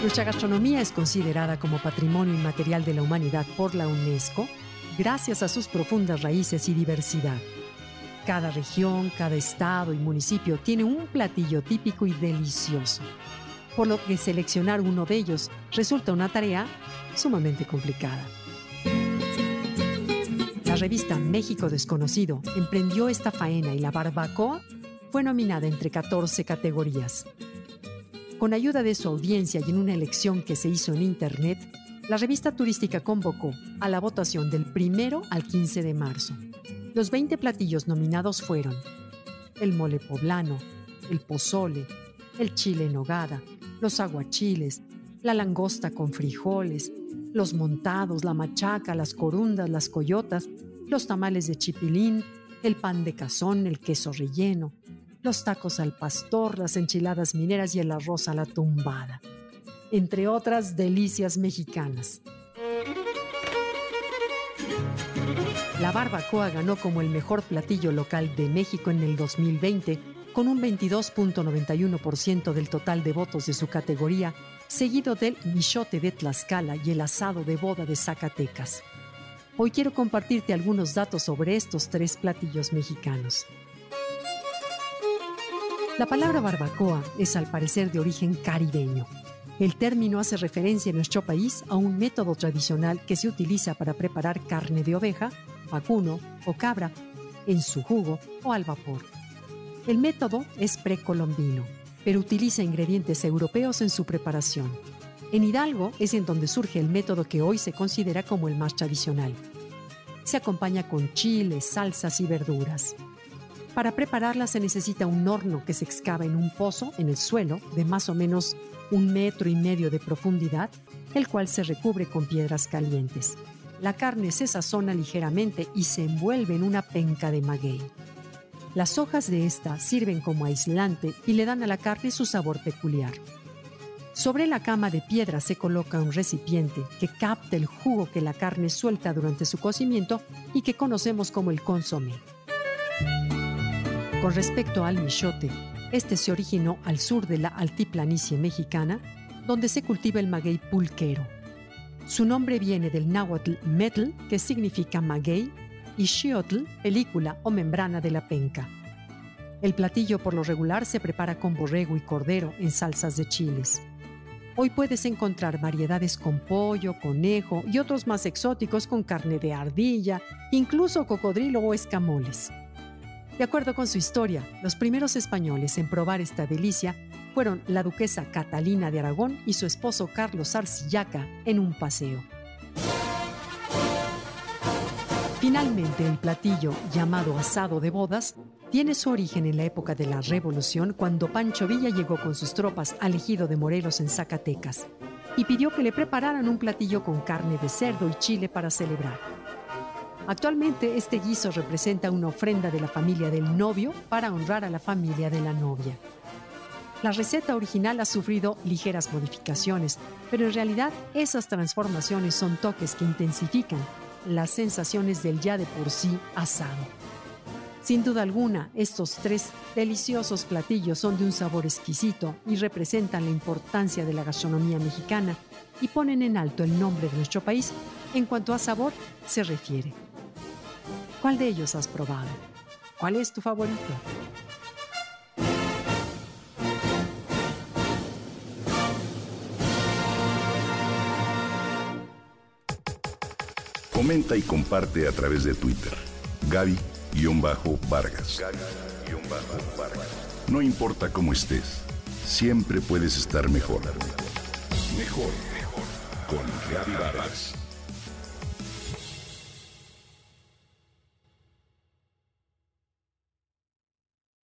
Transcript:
Nuestra gastronomía es considerada como patrimonio inmaterial de la humanidad por la UNESCO gracias a sus profundas raíces y diversidad. Cada región, cada estado y municipio tiene un platillo típico y delicioso, por lo que seleccionar uno de ellos resulta una tarea sumamente complicada. La revista México Desconocido emprendió esta faena y la barbacoa fue nominada entre 14 categorías. Con ayuda de su audiencia y en una elección que se hizo en Internet, la revista turística convocó a la votación del 1 al 15 de marzo. Los 20 platillos nominados fueron el mole poblano, el pozole, el chile en nogada, los aguachiles, la langosta con frijoles, los montados, la machaca, las corundas, las coyotas, los tamales de chipilín, el pan de cazón, el queso relleno, los tacos al pastor, las enchiladas mineras y el arroz a la tumbada, entre otras delicias mexicanas. La barbacoa ganó como el mejor platillo local de México en el 2020 con un 22.91% del total de votos de su categoría, seguido del michote de Tlaxcala y el asado de boda de Zacatecas. Hoy quiero compartirte algunos datos sobre estos tres platillos mexicanos. La palabra barbacoa es al parecer de origen caribeño. El término hace referencia en nuestro país a un método tradicional que se utiliza para preparar carne de oveja, vacuno o cabra en su jugo o al vapor. El método es precolombino, pero utiliza ingredientes europeos en su preparación. En Hidalgo es en donde surge el método que hoy se considera como el más tradicional. Se acompaña con chiles, salsas y verduras. Para prepararla se necesita un horno que se excava en un pozo en el suelo de más o menos un metro y medio de profundidad, el cual se recubre con piedras calientes. La carne se sazona ligeramente y se envuelve en una penca de maguey. Las hojas de esta sirven como aislante y le dan a la carne su sabor peculiar. Sobre la cama de piedra se coloca un recipiente que capta el jugo que la carne suelta durante su cocimiento y que conocemos como el consomé. Con respecto al michote, este se originó al sur de la altiplanicie mexicana, donde se cultiva el maguey pulquero. Su nombre viene del náhuatl metl, que significa maguey, y xiotl, película o membrana de la penca. El platillo por lo regular se prepara con borrego y cordero en salsas de chiles. Hoy puedes encontrar variedades con pollo, conejo y otros más exóticos con carne de ardilla, incluso cocodrilo o escamoles. De acuerdo con su historia, los primeros españoles en probar esta delicia fueron la duquesa Catalina de Aragón y su esposo Carlos Arcillaca en un paseo. Finalmente, el platillo, llamado asado de bodas, tiene su origen en la época de la Revolución, cuando Pancho Villa llegó con sus tropas al ejido de Morelos en Zacatecas y pidió que le prepararan un platillo con carne de cerdo y chile para celebrar. Actualmente este guiso representa una ofrenda de la familia del novio para honrar a la familia de la novia. La receta original ha sufrido ligeras modificaciones, pero en realidad esas transformaciones son toques que intensifican las sensaciones del ya de por sí asado. Sin duda alguna, estos tres deliciosos platillos son de un sabor exquisito y representan la importancia de la gastronomía mexicana y ponen en alto el nombre de nuestro país en cuanto a sabor se refiere. ¿Cuál de ellos has probado? ¿Cuál es tu favorito? Comenta y comparte a través de Twitter. Gaby-Vargas. No importa cómo estés, siempre puedes estar mejor. Mejor, mejor. Con Gaby Vargas.